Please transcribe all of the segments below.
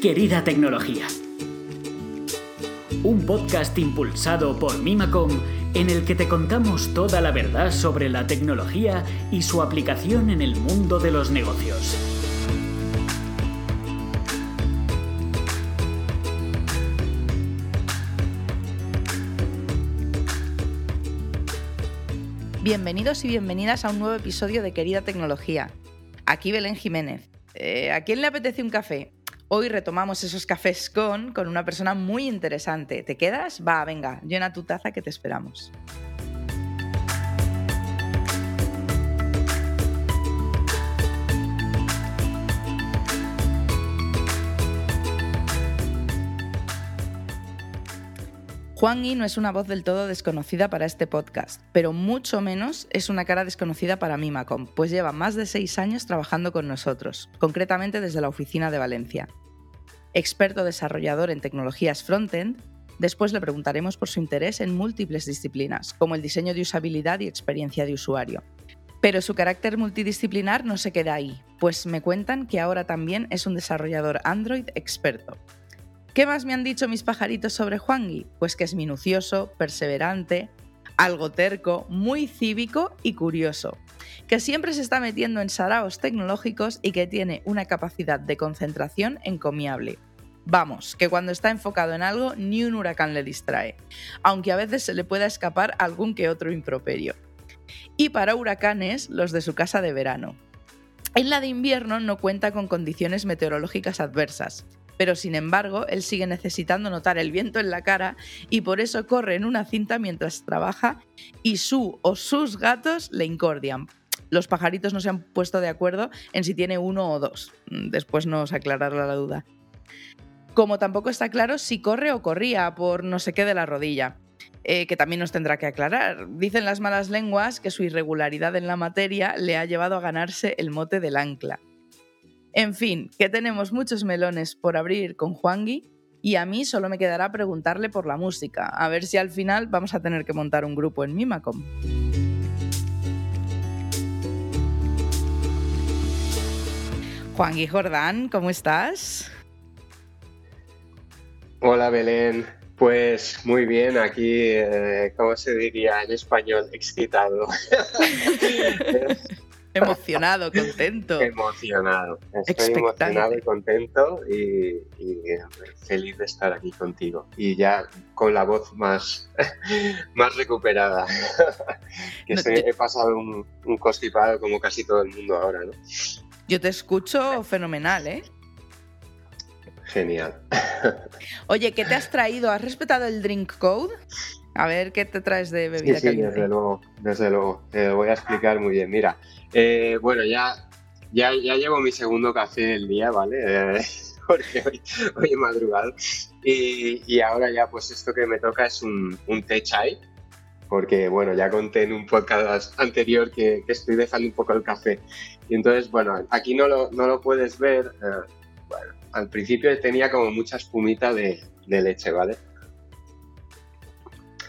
Querida Tecnología. Un podcast impulsado por Mimacom en el que te contamos toda la verdad sobre la tecnología y su aplicación en el mundo de los negocios. Bienvenidos y bienvenidas a un nuevo episodio de Querida Tecnología. Aquí Belén Jiménez. Eh, ¿A quién le apetece un café? Hoy retomamos esos cafés con, con una persona muy interesante. ¿Te quedas? Va, venga, llena tu taza que te esperamos. Juan Y no es una voz del todo desconocida para este podcast, pero mucho menos es una cara desconocida para Mimacom, pues lleva más de seis años trabajando con nosotros, concretamente desde la oficina de Valencia. Experto desarrollador en tecnologías frontend, después le preguntaremos por su interés en múltiples disciplinas, como el diseño de usabilidad y experiencia de usuario. Pero su carácter multidisciplinar no se queda ahí, pues me cuentan que ahora también es un desarrollador Android experto. ¿Qué más me han dicho mis pajaritos sobre Juangui? Pues que es minucioso, perseverante, algo terco, muy cívico y curioso, que siempre se está metiendo en saraos tecnológicos y que tiene una capacidad de concentración encomiable. Vamos, que cuando está enfocado en algo ni un huracán le distrae, aunque a veces se le pueda escapar algún que otro improperio. Y para huracanes, los de su casa de verano. En la de invierno no cuenta con condiciones meteorológicas adversas, pero sin embargo él sigue necesitando notar el viento en la cara y por eso corre en una cinta mientras trabaja y su o sus gatos le incordian. Los pajaritos no se han puesto de acuerdo en si tiene uno o dos. Después nos aclarará la duda. Como tampoco está claro si corre o corría por no sé qué de la rodilla. Eh, que también nos tendrá que aclarar. Dicen las malas lenguas que su irregularidad en la materia le ha llevado a ganarse el mote del ancla. En fin, que tenemos muchos melones por abrir con Juangui y a mí solo me quedará preguntarle por la música, a ver si al final vamos a tener que montar un grupo en Mimacom. Juangui Jordán, ¿cómo estás? Hola Belén, pues muy bien, aquí, eh, ¿cómo se diría en español? Excitado. Emocionado, contento. Emocionado. Estoy emocionado y contento y, feliz de estar aquí contigo. Y ya con la voz más, más recuperada. que he pasado un, un constipado como casi todo el mundo ahora, ¿no? Yo te escucho fenomenal, ¿eh? Genial. Oye, ¿qué te has traído? ¿Has respetado el drink code? A ver, ¿qué te traes de bebida sí, sí, desde luego, desde luego. Te lo voy a explicar muy bien. Mira, eh, bueno, ya, ya, ya llevo mi segundo café del día, ¿vale? Eh, porque hoy, hoy, he madrugado. Y, y, ahora ya, pues esto que me toca es un, un té chai, porque, bueno, ya conté en un podcast anterior que, que, estoy dejando un poco el café. Y entonces, bueno, aquí no lo, no lo puedes ver. Eh, bueno, al principio tenía como mucha espumita de, de leche, ¿vale?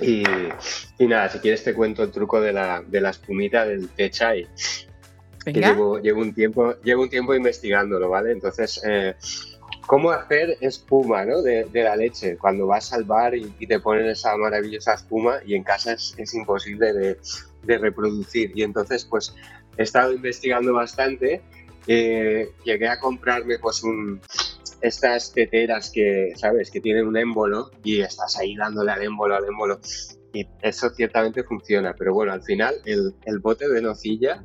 Y, y, nada, si quieres te cuento el truco de la, de la espumita del té chai. Que llevo, llevo, un tiempo, llevo un tiempo investigándolo, ¿vale? Entonces, eh, ¿cómo hacer espuma ¿no? de, de, la leche? Cuando vas al bar y, y, te ponen esa maravillosa espuma y en casa es, es imposible de, de, reproducir. Y entonces, pues, he estado investigando bastante. Eh, llegué a comprarme, pues, un, estas teteras que, ¿sabes? Que tienen un émbolo y estás ahí dándole al émbolo, al émbolo. Y eso ciertamente funciona, pero bueno, al final el, el bote de nocilla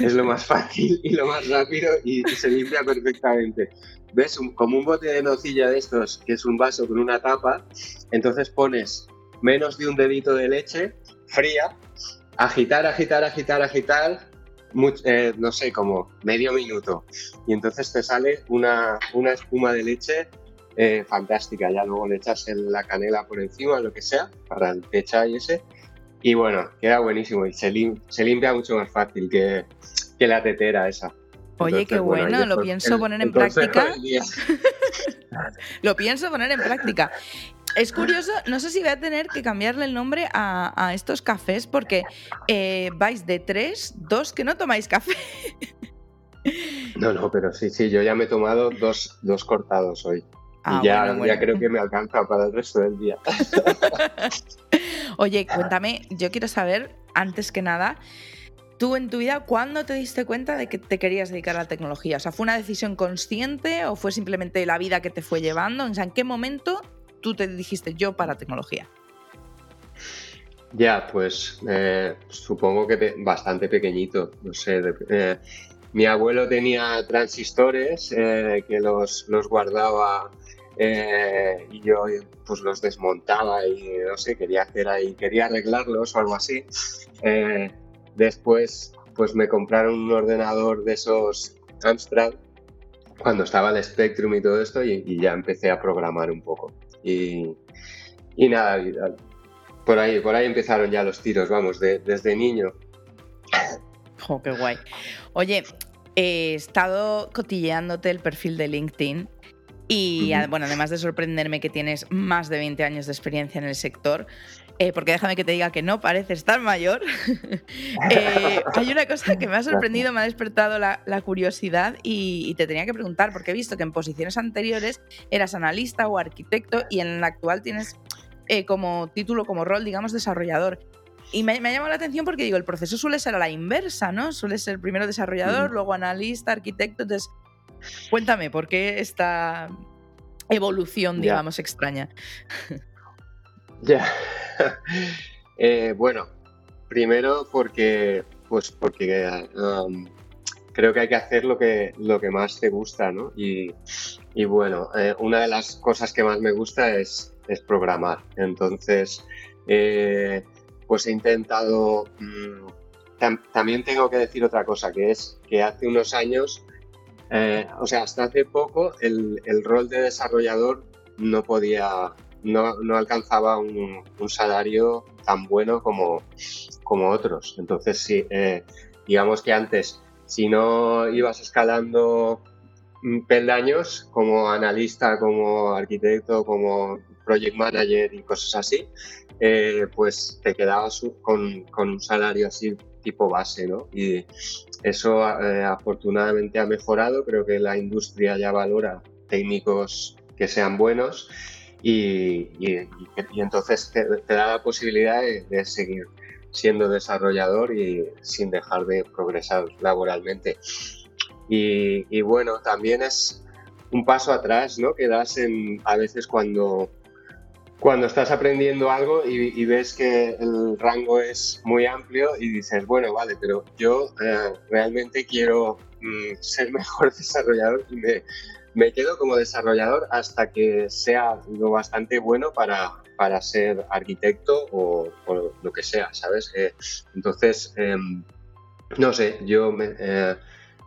es lo más fácil y lo más rápido y, se limpia perfectamente. ¿Ves? Como un bote de nocilla de estos, que es un vaso con una tapa, entonces pones menos de un dedito de leche fría, agitar, agitar, agitar, agitar, mucho, eh, no sé, como medio minuto. Y entonces te sale una, una espuma de leche eh, fantástica. Ya luego le echas la canela por encima, lo que sea, para el pecha y ese. Y bueno, queda buenísimo y se, lim se limpia mucho más fácil que, que la tetera esa. Oye, Entonces, qué bueno, bueno lo pienso el, poner en práctica. lo pienso poner en práctica. Es curioso, no sé si voy a tener que cambiarle el nombre a, a estos cafés porque eh, vais de tres, dos que no tomáis café. No, no, pero sí, sí, yo ya me he tomado dos, dos cortados hoy. Ah, ya, ya creo que me alcanza para el resto del día. Oye, cuéntame, yo quiero saber, antes que nada, tú en tu vida, ¿cuándo te diste cuenta de que te querías dedicar a la tecnología? O sea, ¿fue una decisión consciente o fue simplemente la vida que te fue llevando? O sea, ¿en qué momento tú te dijiste yo para tecnología? Ya, pues eh, supongo que bastante pequeñito, no sé. Eh, mi abuelo tenía transistores eh, que los, los guardaba y yo pues los desmontaba y no sé, quería hacer ahí, quería arreglarlos o algo así. después pues me compraron un ordenador de esos Amstrad cuando estaba el Spectrum y todo esto y, ya empecé a programar un poco. Y, y nada, por ahí, por ahí empezaron ya los tiros, vamos, desde niño. Oh, qué guay. Oye, he estado cotilleándote el perfil de LinkedIn y, bueno, además de sorprenderme que tienes más de 20 años de experiencia en el sector, eh, porque déjame que te diga que no pareces tan mayor, eh, hay una cosa que me ha sorprendido, me ha despertado la, curiosidad y, te tenía que preguntar, porque he visto que en posiciones anteriores eras analista o arquitecto y en la actual tienes eh, como título, como rol, digamos, desarrollador. Y me, me, ha llamado la atención porque digo, el proceso suele ser a la inversa, ¿no? Suele ser primero desarrollador, luego analista, arquitecto. Entonces, cuéntame, ¿por qué esta evolución, digamos, extraña? Ya. Eh, bueno, primero porque, pues porque um, creo que hay que hacer lo que, lo que más te gusta, ¿no? Y, bueno, eh, una de las cosas que más me gusta es es programar. Entonces, eh, pues he intentado... Mm, también tengo que decir otra cosa, que es que hace unos años, eh, o sea, hasta hace poco, el, rol de desarrollador no podía, no, alcanzaba un, salario tan bueno como, como otros. Entonces, sí, eh, digamos que antes, si no ibas escalando peldaños como analista, como arquitecto, como project manager y cosas así, eh, pues te quedabas con, un salario así tipo base, ¿no? Y eso eh, afortunadamente ha mejorado, creo que la industria ya valora técnicos que sean buenos y, entonces te, da la posibilidad de, seguir siendo desarrollador y sin dejar de progresar laboralmente. Y, bueno, también es un paso atrás, ¿no? Que das en, a veces cuando, cuando estás aprendiendo algo y, ves que el rango es muy amplio y dices, bueno, vale, pero yo eh, realmente quiero mm, ser mejor desarrollador y me, me, quedo como desarrollador hasta que sea lo bastante bueno para, para ser arquitecto o, lo que sea, ¿sabes? Eh, entonces, em, no sé, yo me, eh,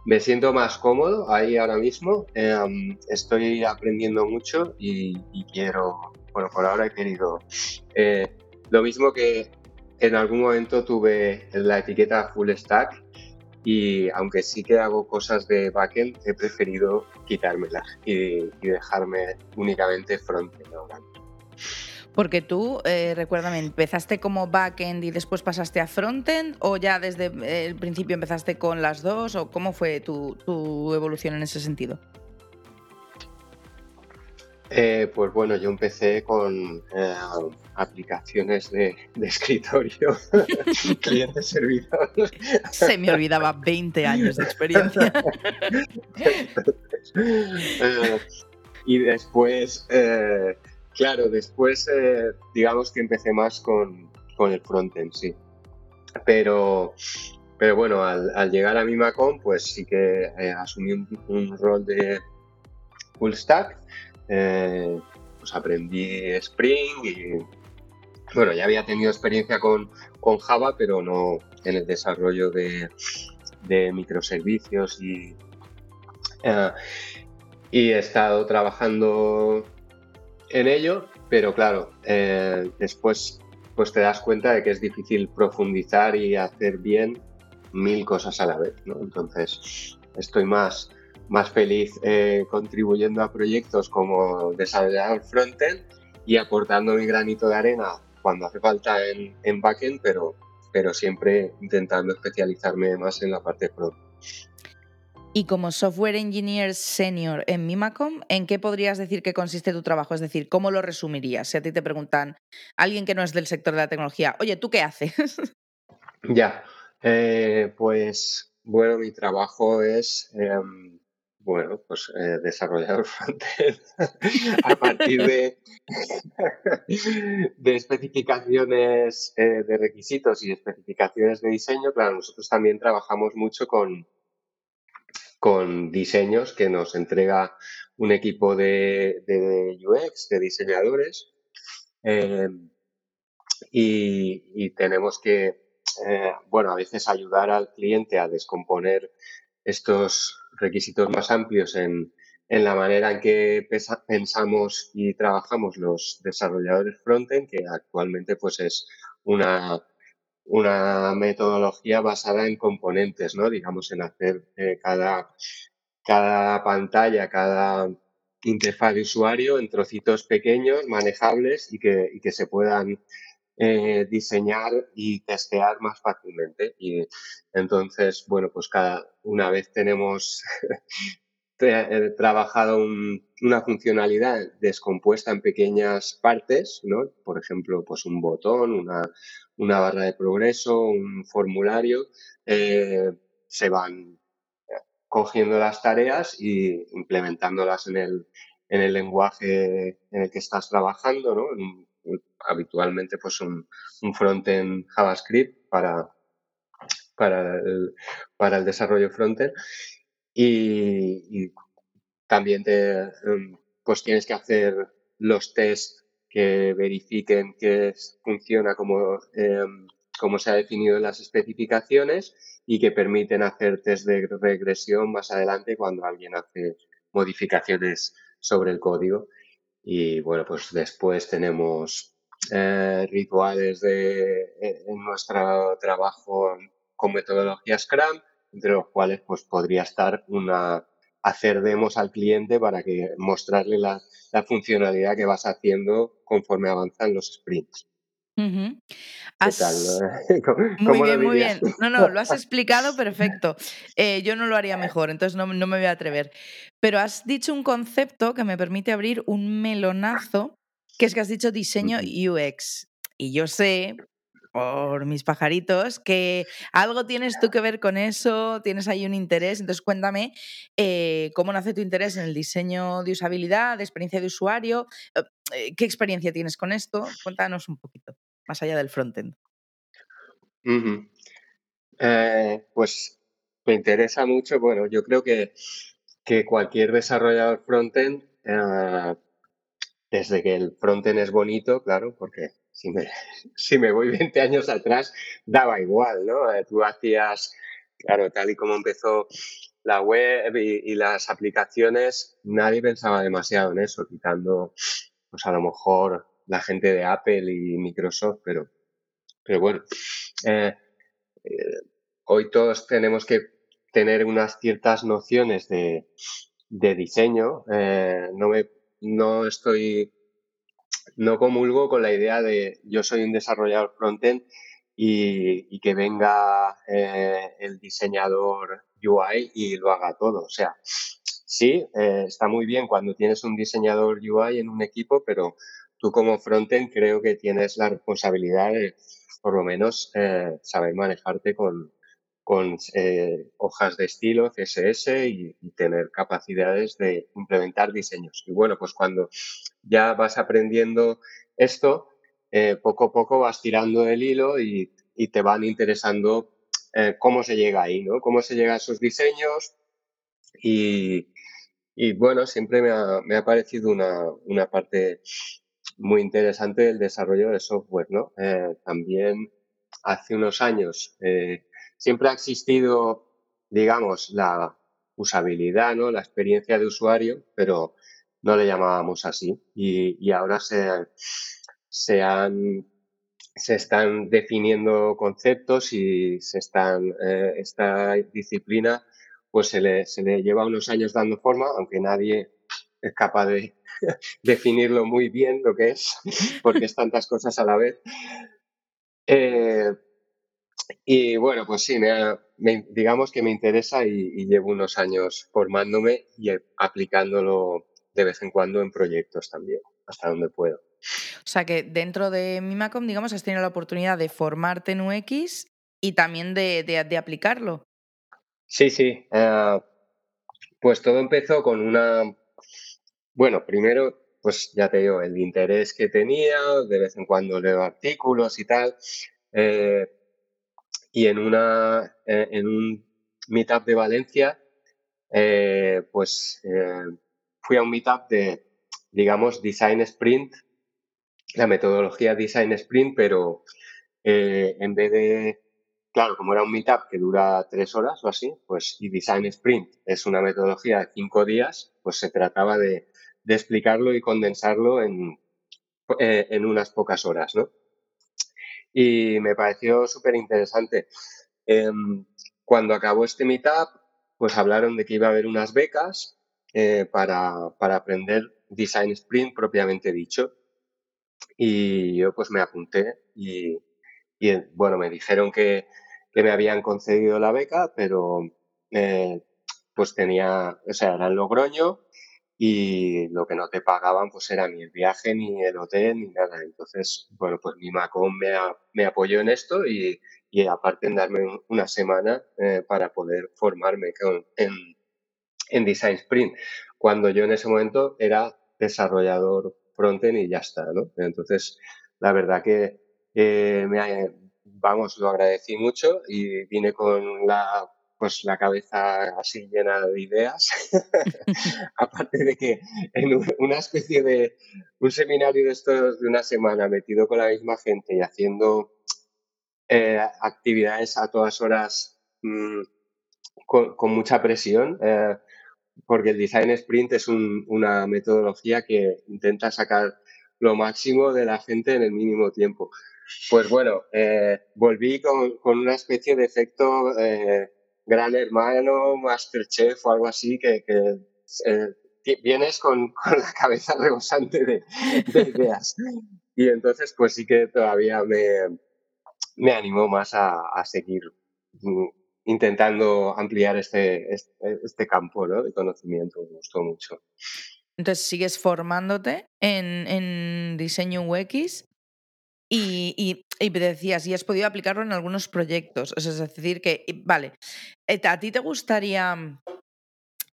me siento más cómodo ahí ahora mismo. Em, estoy aprendiendo mucho y, quiero, bueno, por ahora he querido eh, lo mismo que en algún momento tuve la etiqueta full stack y aunque sí que hago cosas de backend, he preferido quitármela y, dejarme únicamente frontend ahora. Porque tú, eh, recuérdame, ¿empezaste como backend y después pasaste a frontend o ya desde el principio empezaste con las dos o cómo fue tu, evolución en ese sentido? Eh, pues bueno, yo empecé con eh, aplicaciones de, escritorio, cliente servidor. Se me olvidaba 20 años de experiencia. y después Claro, después eh, digamos que empecé más con, con el frontend, sí. Pero, pero bueno, al, llegar a Mimacom, pues sí que eh, asumí un, rol de full stack. Eh, pues aprendí Spring y bueno, ya había tenido experiencia con, con Java, pero no en el desarrollo de, de microservicios y, y he estado trabajando en ello, pero claro, eh, después pues te das cuenta de que es difícil profundizar y hacer bien mil cosas a la vez, ¿no? Entonces, estoy más, más feliz eh, contribuyendo a proyectos como desarrollador frontend y aportando mi granito de arena cuando hace falta en, en backend, pero, pero siempre intentando especializarme más en la parte front. Y como software engineer senior en Mimacom, ¿en qué podrías decir que consiste tu trabajo? Es decir, ¿cómo lo resumirías? Si a ti te preguntan, alguien que no es del sector de la tecnología, oye, ¿tú qué haces? Ya, eh, pues bueno, mi trabajo es, em, bueno, pues eh, desarrollador frontend a partir de, de especificaciones eh, de requisitos y especificaciones de diseño. Claro, nosotros también trabajamos mucho con, con diseños que nos entrega un equipo de, UX, de diseñadores, eh, y, tenemos que, eh, bueno, a veces ayudar al cliente a descomponer estos requisitos más amplios en, en la manera en que pensamos y trabajamos los desarrolladores frontend, que actualmente pues es una una metodología basada en componentes, ¿no? Digamos, en hacer eh, cada, cada pantalla, cada interfaz de usuario en trocitos pequeños, manejables y que, y que se puedan eh, diseñar y testear más fácilmente. Y entonces, bueno, pues cada una vez tenemos eh, trabajado una funcionalidad descompuesta en pequeñas partes, ¿no? Por ejemplo, pues un botón, una, una barra de progreso, un formulario, eh, se van cogiendo las tareas y implementándolas en el, en el lenguaje en el que estás trabajando, ¿no? Habitualmente pues un, un frontend JavaScript para, para, el, para el desarrollo frontend y, también te, em, pues tienes que hacer los tests que verifiquen que funciona como, em, como se ha definido en las especificaciones y que permiten hacer test de regresión más adelante cuando alguien hace modificaciones sobre el código. Y bueno, pues después tenemos eh, rituales de, eh, en nuestro trabajo con metodología Scrum, entre los cuales pues podría estar una hacer demos al cliente para que mostrarle la, funcionalidad que vas haciendo conforme avanzan los sprints. muy bien, muy bien. No, no, lo has explicado perfecto. Eh, yo no lo haría mejor, entonces no, no, me voy a atrever. Pero has dicho un concepto que me permite abrir un melonazo, que es que has dicho diseño UX. Y yo sé, por mis pajaritos, que algo tienes tú que ver con eso, tienes ahí un interés. Entonces, cuéntame eh, cómo nace tu interés en el diseño de usabilidad, de experiencia de usuario. Eh, eh, ¿Qué experiencia tienes con esto? Cuéntanos un poquito, más allá del frontend. pues me interesa mucho. Bueno, yo creo que, que cualquier desarrollador frontend, desde que el frontend es bonito, claro, porque si me, si me voy 20 años atrás, daba igual, ¿no? Eh, tú hacías, claro, tal y como empezó la web y, las aplicaciones, nadie pensaba demasiado en eso, quitando, pues a lo mejor la gente de Apple y Microsoft, pero, pero bueno, eh, eh, hoy todos tenemos que tener unas ciertas nociones de, de diseño. no, me, no estoy no comulgo con la idea de yo soy un desarrollador frontend y, que venga eh, el diseñador UI y lo haga todo. O sea, sí, eh, está muy bien cuando tienes un diseñador UI en un equipo, pero tú como frontend creo que tienes la responsabilidad de por lo menos eh, saber manejarte con, con eh, hojas de estilo, CSS y, tener capacidades de implementar diseños. Y bueno, pues cuando ya vas aprendiendo esto, eh, poco a poco vas tirando el hilo y, te van interesando eh, cómo se llega ahí, ¿no? Cómo se llega a esos diseños y, bueno, siempre me ha, me ha parecido una, una, parte muy interesante del desarrollo de software, ¿no? también hace unos años siempre ha existido, digamos, la usabilidad, ¿no? La experiencia de usuario, pero no le llamábamos así. Y, ahora se, han se están definiendo conceptos y se están eh, esta disciplina pues se le, se le lleva unos años dando forma, aunque nadie es capaz de definirlo muy bien lo que es, porque es tantas cosas a la vez. Eh, Y bueno, pues sí, me, digamos que me interesa y, llevo unos años formándome y aplicándolo de vez en cuando en proyectos también, hasta donde puedo. O sea que dentro de Mimacom, digamos, has tenido la oportunidad de formarte en UX y también de, aplicarlo. Sí, sí. Eh, pues todo empezó con una... Bueno, primero, pues ya te digo, el interés que tenía, de vez en cuando leo artículos y tal. Eh, y en, una, eh, en un meetup de Valencia, pues fui a un meetup de, digamos, Design Sprint, la metodología Design Sprint, pero en vez de Claro, como era un meetup que dura tres horas o así, pues y Design Sprint es una metodología de cinco días, pues se trataba de, explicarlo y condensarlo en, eh, en unas pocas horas, ¿no? Y me pareció súper interesante. Em, cuando acabó este meetup, pues hablaron de que iba a haber unas becas eh, para, para aprender Design Sprint propiamente dicho. Y yo pues me apunté y, y bueno, me dijeron que, que, me habían concedido la beca, pero eh, pues tenía, o sea, era en Logroño y lo que no te pagaban pues era ni el viaje, ni el hotel, ni nada. Entonces, bueno, pues mi Macón me, me apoyó en esto y, y, aparte en darme una semana eh, para poder formarme con, en, en Design Sprint, cuando yo en ese momento era desarrollador frontend y ya está, ¿no? Entonces, la verdad que eh, me, vamos, lo agradecí mucho y vine con la pues la cabeza así llena de ideas. Aparte de que en una especie de un seminario de estos de una semana metido con la misma gente y haciendo eh, actividades a todas horas mm, con, mucha presión, eh, porque el design sprint es una metodología que intenta sacar lo máximo de la gente en el mínimo tiempo. Pues bueno, eh, volví con, una especie de efecto eh, gran hermano, Masterchef o algo así, que, eh, vienes con, la cabeza rebosante de, ideas. Y entonces, pues sí que todavía me, me animó más a, seguir mm, intentando ampliar este, este, campo de conocimiento. Me gustó mucho. Entonces, ¿sigues formándote en, en diseño UX? Y, decías, y has podido aplicarlo en algunos proyectos. es decir, que, vale, eh, ¿a ti te gustaría mm,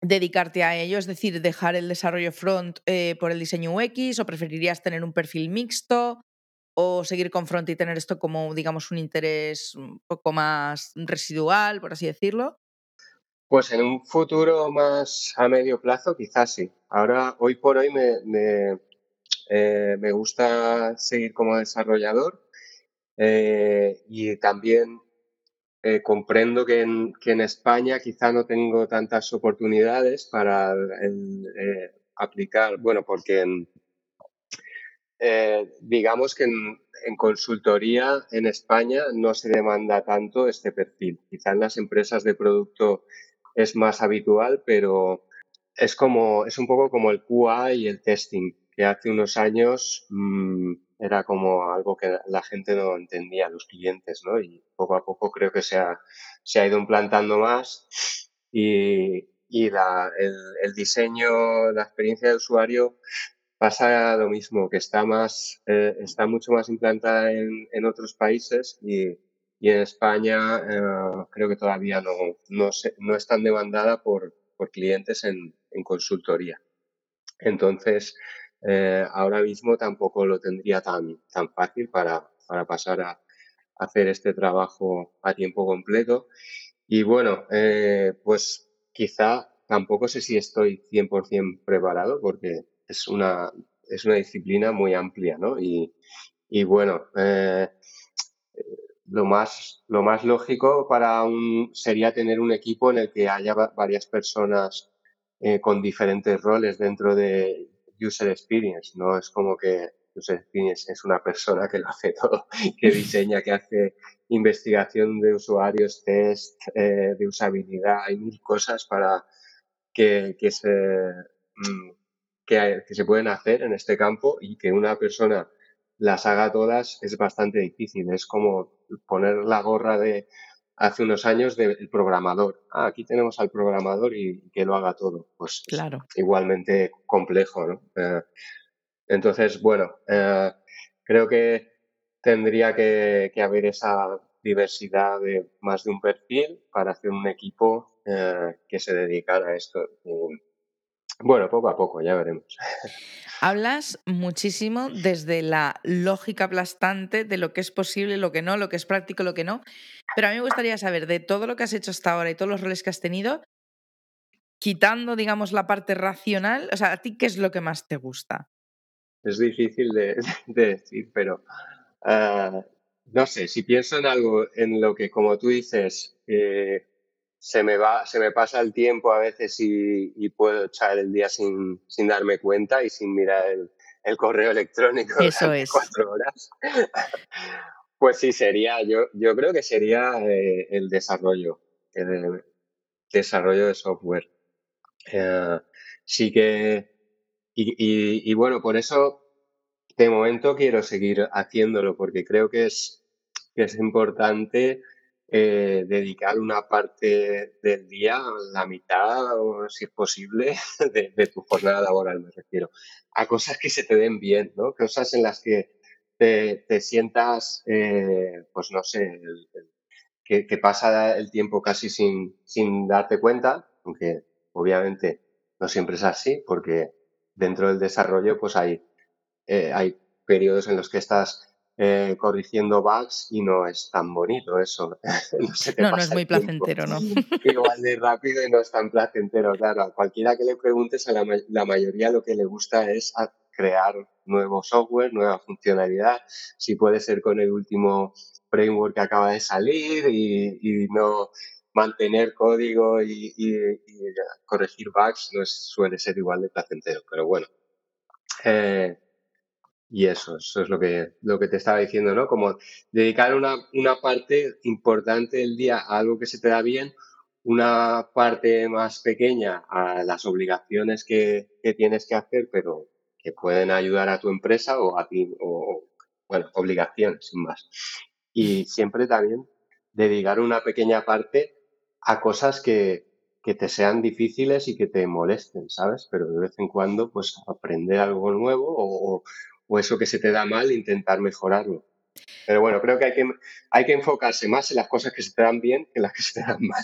dedicarte a ello? Es decir, dejar el desarrollo front eh, por el diseño UX o preferirías tener un perfil mixto o seguir con front y tener esto como, digamos, un interés un poco más residual, por así decirlo? Pues en un futuro más a medio plazo, quizás sí. Ahora, hoy por hoy, me eh, me gusta seguir como desarrollador eh, y también eh, comprendo que en, que en, España quizá no tengo tantas oportunidades para aplicar, bueno, porque digamos que en, en, consultoría en España no se demanda tanto este perfil. Quizá en las empresas de producto es más habitual, pero es como, es un poco como el QA y el testing que hace unos años mmm, era como algo que la gente no entendía, los clientes, ¿no? Y poco a poco creo que se ha, se ha ido implantando más y, y la, el, el, diseño, la experiencia de usuario pasa lo mismo, que está más, eh, está mucho más implantada en, en otros países y, y en España eh, creo que todavía no, no, se, no es tan demandada por, por clientes en, en consultoría. Entonces, eh, ahora mismo tampoco lo tendría tan, tan fácil para, para pasar a, hacer este trabajo a tiempo completo. Y bueno, eh, pues quizá tampoco sé si estoy 100% preparado porque es una, es una disciplina muy amplia, ¿no? Y, y bueno, eh, lo más, lo más lógico para un, sería tener un equipo en el que haya varias personas con diferentes roles dentro de, user experience, no es como que user experience es una persona que lo hace todo, que diseña, que hace investigación de usuarios, test eh, de usabilidad, hay mil cosas para que, que se, mm, que, que, se pueden hacer en este campo y que una persona las haga todas es bastante difícil. Es como poner la gorra de hace unos años del programador. Ah, aquí tenemos al programador y, que lo haga todo. Pues claro. igualmente complejo, ¿no? Eh, entonces, bueno, eh, creo que tendría que, haber esa diversidad de más de un perfil para hacer un equipo eh, que se dedicara a esto. Bueno, poco a poco, ya veremos. Hablas muchísimo desde la lógica aplastante de lo que es posible, lo que no, lo que es práctico, lo que no. Pero a mí me gustaría saber de todo lo que has hecho hasta ahora y todos los roles que has tenido, quitando, digamos, la parte racional, o sea, ¿a ti qué es lo que más te gusta? Es difícil de, decir, pero ah, no sé, si pienso en algo en lo que, como tú dices, eh, se me va, se me pasa el tiempo a veces y, puedo echar el día sin, sin, darme cuenta y sin mirar el, el correo electrónico Eso es. cuatro horas. pues sí, sería, yo, yo creo que sería eh, el desarrollo, el desarrollo de software. Eh, sí que, y, y, y bueno, por eso de momento quiero seguir haciéndolo porque creo que es, que es importante eh, dedicar una parte del día, la mitad, si es posible, de, tu jornada laboral, me refiero, a cosas que se te den bien, ¿no? Cosas en las que te, sientas, eh, pues no sé, que, pasa el tiempo casi sin, sin darte cuenta, aunque obviamente no siempre es así, porque dentro del desarrollo pues hay, eh, hay periodos en los que estás eh, corrigiendo bugs y no es tan bonito eso. no, no, es muy placentero, ¿no? Igual de rápido y no es tan placentero, claro. A cualquiera que le preguntes, a la, mayoría lo que le gusta es crear nuevo software, nueva funcionalidad, si puede ser con el último framework que acaba de salir y, no mantener código y, corregir bugs no suele ser igual de placentero, pero bueno. Eh, y eso, eso es lo que, lo que te estaba diciendo, ¿no? Como dedicar una, una parte importante del día a algo que se te da bien, una parte más pequeña a las obligaciones que, que tienes que hacer, pero que pueden ayudar a tu empresa o a ti, o, bueno, obligaciones, sin más. Y siempre también dedicar una pequeña parte a cosas que, que te sean difíciles y que te molesten, ¿sabes? Pero de vez en cuando, pues aprender algo nuevo o, o eso que se te da mal, intentar mejorarlo. Pero bueno, creo que hay, que hay que enfocarse más en las cosas que se te dan bien que en las que se te dan mal.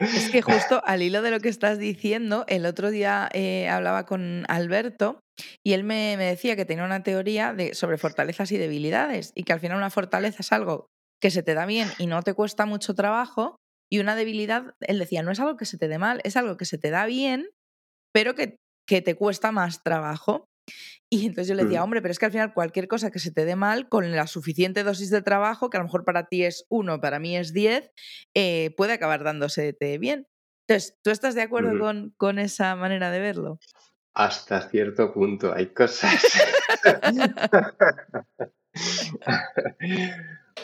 Es que justo al hilo de lo que estás diciendo, el otro día eh, hablaba con Alberto y él me, decía que tenía una teoría de, sobre fortalezas y debilidades y que al final una fortaleza es algo que se te da bien y no te cuesta mucho trabajo y una debilidad, él decía, no es algo que se te dé mal, es algo que se te da bien, pero que, que te cuesta más trabajo. Y entonces yo le decía, mm. hombre, pero es que al final cualquier cosa que se te dé mal, con la suficiente dosis de trabajo, que a lo mejor para ti es uno, para mí es diez, eh, puede acabar dándose bien. Entonces, ¿tú estás de acuerdo con, con esa manera de verlo? Hasta cierto punto, hay cosas.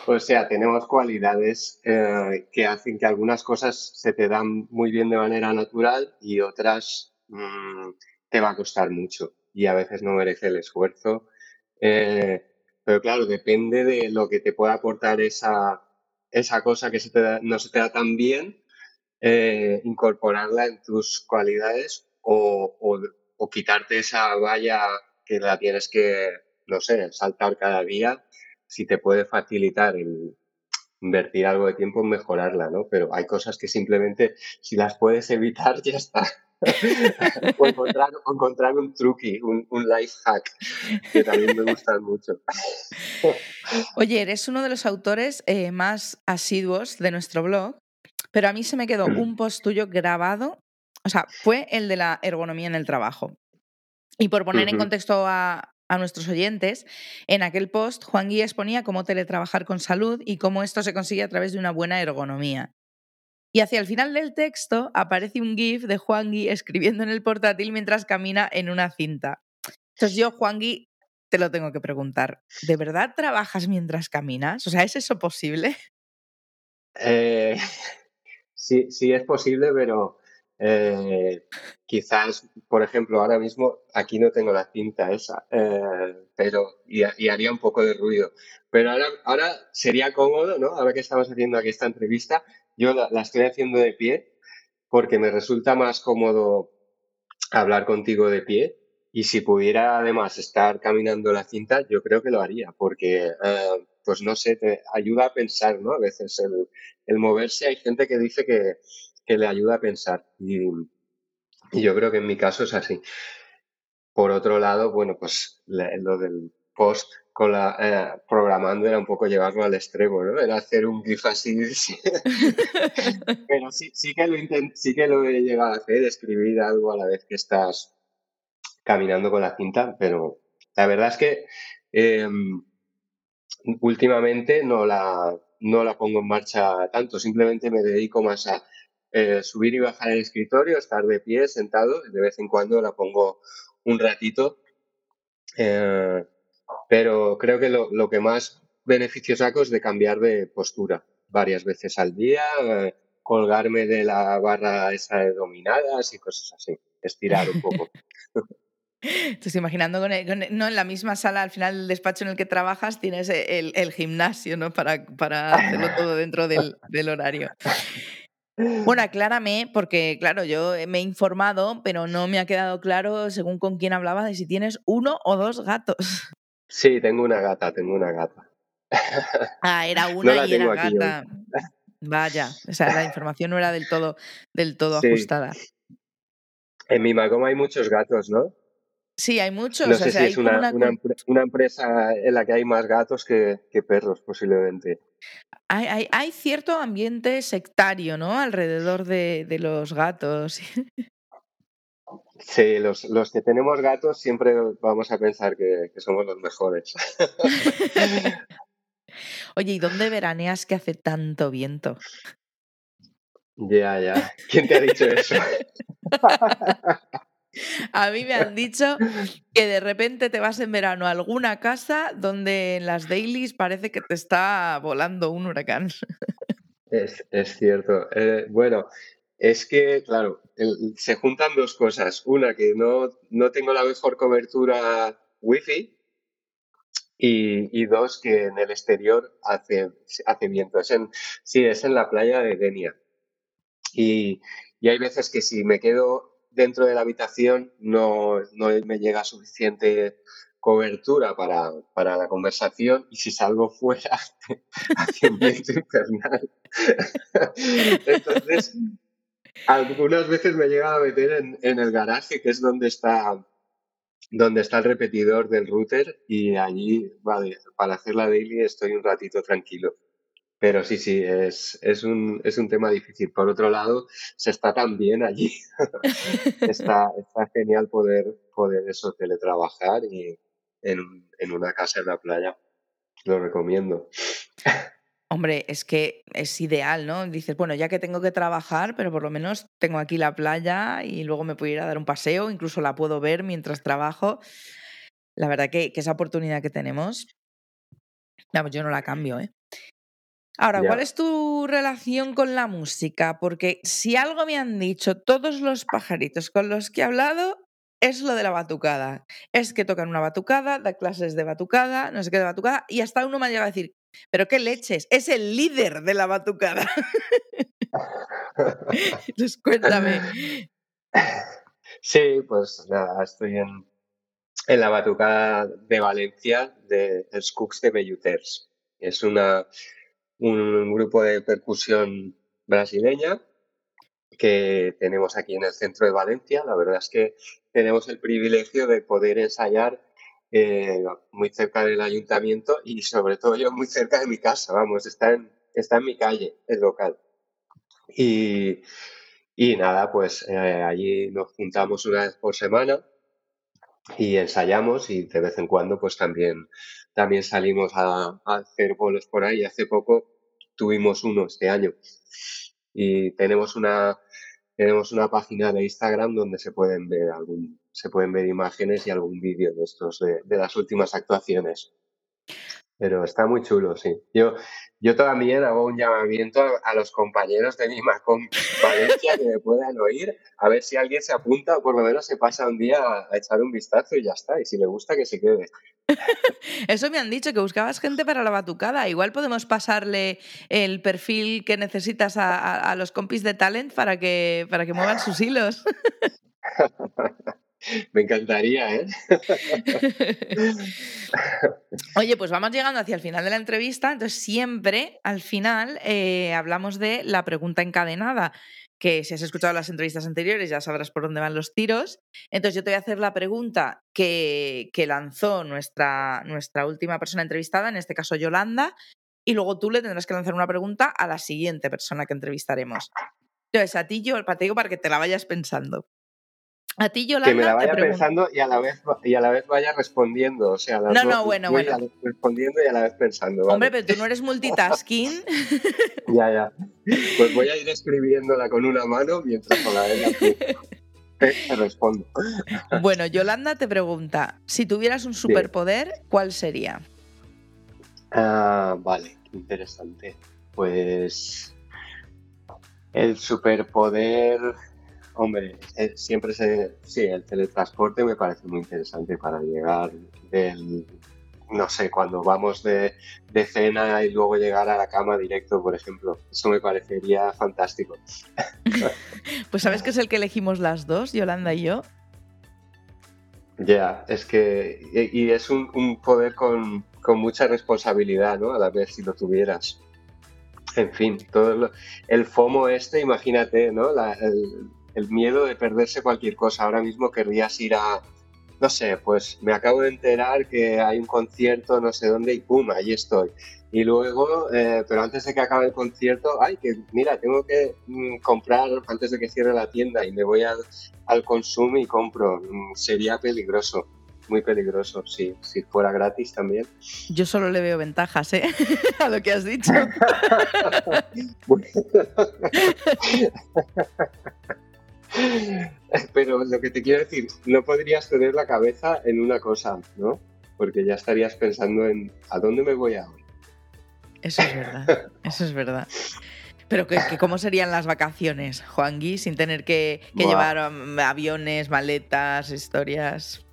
o sea, tenemos cualidades eh, que hacen que algunas cosas se te dan muy bien de manera natural y otras mm, te va a costar mucho y a veces no merece el esfuerzo. Eh, pero claro, depende de lo que te pueda aportar esa, esa cosa que se te no se te da tan bien, eh, incorporarla en tus cualidades o, o, quitarte esa valla que la tienes que, no sé, saltar cada día, si te puede facilitar invertir algo de tiempo en mejorarla, ¿no? Pero hay cosas que simplemente, si las puedes evitar, ya está. o encontrar, un truqui, un, life hack, que también me gustan mucho. Oye, eres uno de los autores eh, más asiduos de nuestro blog, pero a mí se me quedó un post tuyo grabado, o sea, fue el de la ergonomía en el trabajo. Y por poner en contexto a, a nuestros oyentes, en aquel post Juan Guía exponía cómo teletrabajar con salud y cómo esto se consigue a través de una buena ergonomía. Y hacia el final del texto aparece un GIF de Juangui escribiendo en el portátil mientras camina en una cinta. Entonces yo, Juangui, te lo tengo que preguntar. ¿De verdad trabajas mientras caminas? O sea, ¿es eso posible? Eh, sí, sí es posible, pero Eh, quizás, por ejemplo, ahora mismo aquí no tengo la cinta esa, eh, pero y, haría un poco de ruido. Pero ahora, ahora sería cómodo, ¿no? Ahora que estamos haciendo aquí esta entrevista, yo la, estoy haciendo de pie porque me resulta más cómodo hablar contigo de pie. Y si pudiera además estar caminando la cinta, yo creo que lo haría, porque, eh, pues no sé, te ayuda a pensar, ¿no? A veces el, el moverse, hay gente que dice que, que le ayuda a pensar. Y, yo creo que en mi caso es así. Por otro lado, bueno, pues lo del post con la, eh, programando era un poco llevarlo al extremo, ¿no? Era hacer un GIF así. Pero sí, sí, que lo sí que lo he llegado a hacer, escribir algo a la vez que estás caminando con la cinta, pero la verdad es que em, últimamente no la, no la pongo en marcha tanto, simplemente me dedico más a eh, subir y bajar el escritorio, estar de pie, sentado, de vez en cuando la pongo un ratito. Eh, pero creo que lo, que más beneficio saco es de cambiar de postura varias veces al día, eh, colgarme de la barra esa de dominadas y cosas así, estirar un poco. Estoy imaginando no en la misma sala, al final del despacho en el que trabajas, tienes el, gimnasio, ¿no? Para, para hacerlo todo dentro del, del horario. Bueno, aclárame, porque claro, yo me he informado, pero no me ha quedado claro, según con quién hablaba, de si tienes uno o dos gatos. Sí, tengo una gata, tengo una gata. Ah, era una y era gata. Vaya, o sea, la información no era del todo, del todo ajustada. En mi Macoma hay muchos gatos, ¿no? Sí, hay muchos. No sé si es una, una, empresa en la que hay más gatos que, que perros, posiblemente. Hay, hay, cierto ambiente sectario, ¿no? Alrededor de, de los gatos. Sí, los, los, que tenemos gatos siempre vamos a pensar que, que somos los mejores. Oye, ¿y dónde veraneas que hace tanto viento? Ya, ya. ¿Quién te ha dicho eso? A mí me han dicho que de repente te vas en verano a alguna casa donde en las dailies parece que te está volando un huracán. Es, cierto. Eh, bueno, es que, claro, se juntan dos cosas. Una, que no, no tengo la mejor cobertura wifi. Y, y, dos, que en el exterior hace, hace viento. Es en, sí, es en la playa de Denia. Y, y hay veces que si me quedo dentro de la habitación no, no me llega suficiente cobertura para, para, la conversación y si salgo fuera hace viento infernal. Entonces, algunas veces me llega a meter en, en, el garaje, que es donde está, donde está el repetidor del router y allí, vale, para hacer la daily estoy un ratito tranquilo. Pero sí, sí, es, es, un, es un tema difícil. Por otro lado, se está tan bien allí. está, está genial poder, poder eso, teletrabajar y en, en una casa en la playa. Lo recomiendo. Hombre, es que es ideal, ¿no? Dices, bueno, ya que tengo que trabajar, pero por lo menos tengo aquí la playa y luego me puedo ir a dar un paseo, incluso la puedo ver mientras trabajo. La verdad que, que esa oportunidad que tenemos, vamos, yo no la cambio, ¿eh? Ahora, ¿cuál es tu relación con la música? Porque si algo me han dicho todos los pajaritos con los que he hablado, es lo de la batucada. Es que tocan una batucada, da clases de batucada, no sé qué de batucada, y hasta uno me ha llegado a decir, pero qué leches, es el líder de la batucada. Entonces, cuéntame. Sí, pues nada, estoy en, en la batucada de Valencia de Scooks de Belluters. Es una, un grupo de percusión brasileña que tenemos aquí en el centro de Valencia. La verdad es que tenemos el privilegio de poder ensayar eh, muy cerca del ayuntamiento y sobre todo yo muy cerca de mi casa, vamos, está en, está en mi calle, el local. Y, y nada, pues eh, allí nos juntamos una vez por semana y ensayamos y de vez en cuando pues también, también salimos a, hacer bolos por ahí. Hace poco tuvimos uno este año y tenemos una, tenemos una página de Instagram donde se pueden ver algún, se pueden ver imágenes y algún vídeo de estos de, las últimas actuaciones. Pero está muy chulo, sí. Yo yo también hago un llamamiento a, los compañeros de mi Macón Valencia que me puedan oír, a ver si alguien se apunta o por lo menos se pasa un día a, echar un vistazo y ya está. Y si le gusta, que se quede. Eso me han dicho, que buscabas gente para la batucada. Igual podemos pasarle el perfil que necesitas a, a los compis de talent para que, para que muevan sus hilos. Me encantaría, ¿eh? Oye, pues vamos llegando hacia el final de la entrevista, entonces siempre al final eh, hablamos de la pregunta encadenada, que si has escuchado las entrevistas anteriores ya sabrás por dónde van los tiros. Entonces yo te voy a hacer la pregunta que, lanzó nuestra, nuestra última persona entrevistada, en este caso Yolanda, y luego tú le tendrás que lanzar una pregunta a la siguiente persona que entrevistaremos. Entonces, a ti yo, te digo para que te la vayas pensando. A ti, Yolanda. Que me la vaya pensando y a, la vez, y a la vez vaya respondiendo. O sea, no, no, bueno, bueno. Respondiendo y a la vez pensando. Hombre, pero tú no eres multitasking. ya, ya. Pues voy a ir escribiéndola con una mano mientras con la otra te respondo. bueno, Yolanda te pregunta: si tuvieras un superpoder, ¿cuál sería? Ah, vale, interesante. Pues. El superpoder Hombre, eh, siempre se, sí, el teletransporte me parece muy interesante para llegar del, no sé, cuando vamos de, cena y luego llegar a la cama directo, por ejemplo. Eso me parecería fantástico. pues sabes que es el que elegimos las dos, Yolanda y yo. Ya, es que, y es un, poder con, mucha responsabilidad, ¿no? A la vez, si lo tuvieras. En fin, todo el FOMO este, imagínate, ¿no? La, el, el miedo de perderse cualquier cosa. Ahora mismo querrías ir a, no sé, pues me acabo de enterar que hay un concierto no sé dónde y pum, ahí estoy. Y luego, eh, pero antes de que acabe el concierto, ay, que mira, tengo que mm, comprar antes de que cierre la tienda y me voy al, al consumo y compro. Mm, sería peligroso, muy peligroso, sí, si fuera gratis también. Yo solo le veo ventajas, ¿eh? a lo que has dicho. Pero lo que te quiero decir, no podrías tener la cabeza en una cosa, ¿no? Porque ya estarías pensando en ¿a dónde me voy ahora? Eso es verdad, eso es verdad. Pero que, ¿cómo serían las vacaciones, Juan Gui, sin tener que, llevar um, aviones, maletas, historias?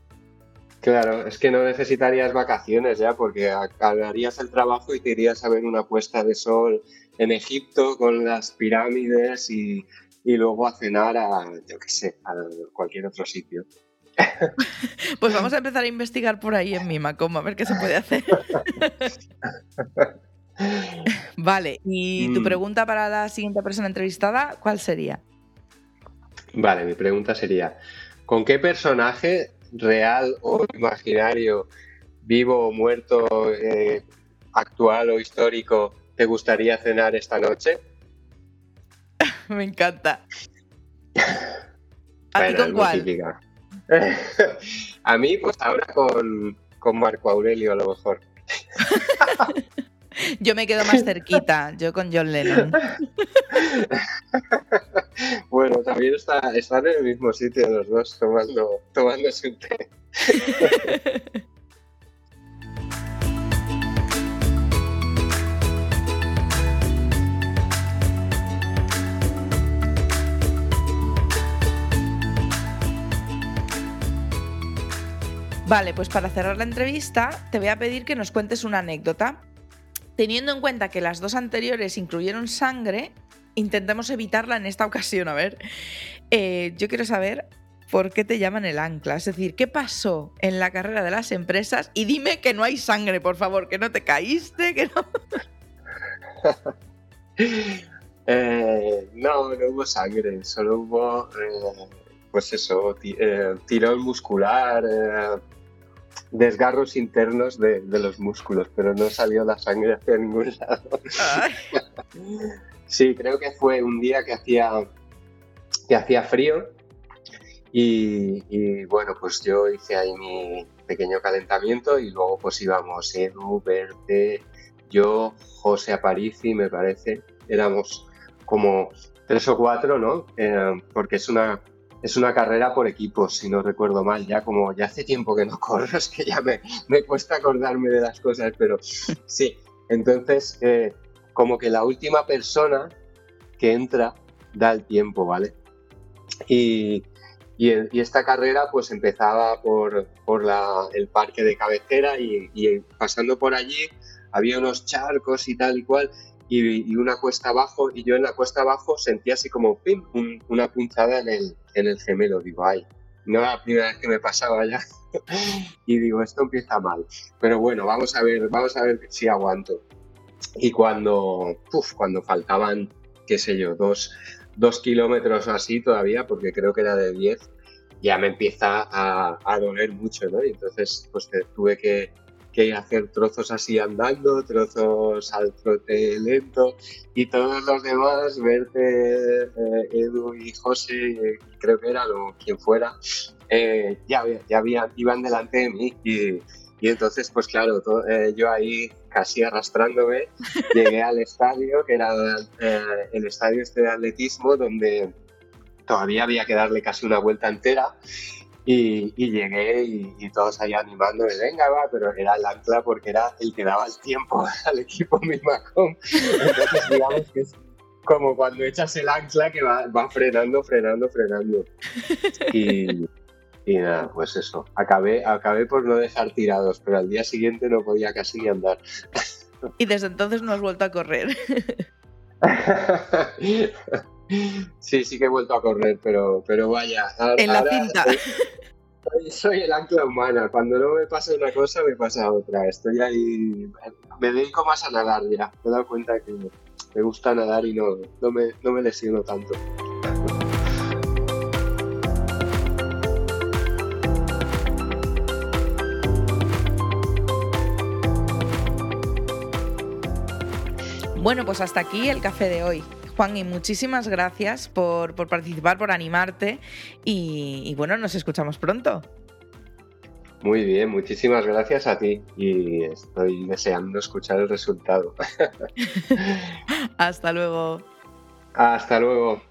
Claro, es que no necesitarías vacaciones ya, porque acabarías el trabajo y te irías a ver una puesta de sol en Egipto con las pirámides y y luego a cenar a, yo qué sé, a cualquier otro sitio. Pues vamos a empezar a investigar por ahí en Mimacom, a ver qué se puede hacer. Vale, y tu mm. pregunta para la siguiente persona entrevistada, ¿cuál sería? Vale, mi pregunta sería, ¿con qué personaje real o imaginario, vivo o muerto, eh, actual o histórico, te gustaría cenar esta noche? Me encanta. ¿A ti con cuál? a mí, pues ahora con, con Marco Aurelio, a lo mejor. Yo me quedo más cerquita, yo con John Lennon. bueno, también está, están en el mismo sitio los dos tomando, tomando su té. Vale, pues para cerrar la entrevista te voy a pedir que nos cuentes una anécdota. Teniendo en cuenta que las dos anteriores incluyeron sangre, intentemos evitarla en esta ocasión. A ver, eh, yo quiero saber por qué te llaman el ancla. Es decir, ¿qué pasó en la carrera de las empresas? Y dime que no hay sangre, por favor, que no te caíste, que no... Eh, no, no hubo sangre, solo hubo, eh, pues eso, tirón muscular, desgarros internos de, los músculos, pero no salió la sangre hacia ningún lado. sí, creo que fue un día que hacía, que hacía frío y, bueno, pues yo hice ahí mi pequeño calentamiento y luego pues íbamos Edu, Verte, yo, José Aparici, me parece, éramos como tres o cuatro, ¿no? Eh, porque es una, es una carrera por equipos, si no recuerdo mal. Ya como ya hace tiempo que no corro, es que ya me, me cuesta acordarme de las cosas, pero sí. Entonces, eh, como que la última persona que entra da el tiempo, ¿vale? Y, esta carrera pues empezaba por, el parque de cabecera y, pasando por allí había unos charcos y tal y cual y, una cuesta abajo y yo en la cuesta abajo sentía así como pim, una punzada en el, en el gemelo. Digo, ay, no era la primera vez que me pasaba ya. y digo, esto empieza mal. Pero bueno, vamos a ver, vamos a ver si aguanto. Y cuando, cuando faltaban, qué sé yo, dos, dos kilómetros o así todavía, porque creo que era de 10, ya me empieza a, a doler mucho, ¿no? Y entonces, pues tuve que, que hacer trozos así andando, trozos al trote lento y todos los demás, verte eh, Edu y José, creo que era o quien fuera, eh, ya, ya iban delante de mí y, y entonces pues claro, eh, yo ahí casi arrastrándome llegué al estadio, que era el estadio este de atletismo donde todavía había que darle casi una vuelta entera y, llegué y, todos ahí animándome, venga, va, pero era el ancla porque era el que daba el tiempo al equipo Mimacom. Entonces, digamos que es como cuando echas el ancla que va, frenando, frenando, frenando. Y, y, nada, pues eso. Acabé, acabé por no dejar tirados, pero al día siguiente no podía casi ni andar. Y desde entonces no has vuelto a correr. Sí, sí que he vuelto a correr, pero, pero vaya. en la cinta. Soy, el ancla humana. Cuando no me pasa una cosa, me pasa otra. Estoy ahí. Me dedico más a nadar ya. Me he dado cuenta que me gusta nadar y no, no, me, no me lesiono tanto. Bueno, pues hasta aquí el café de hoy. Juan, y muchísimas gracias por, participar, por animarte y, bueno, nos escuchamos pronto. Muy bien, muchísimas gracias a ti y estoy deseando escuchar el resultado. Hasta luego. Hasta luego.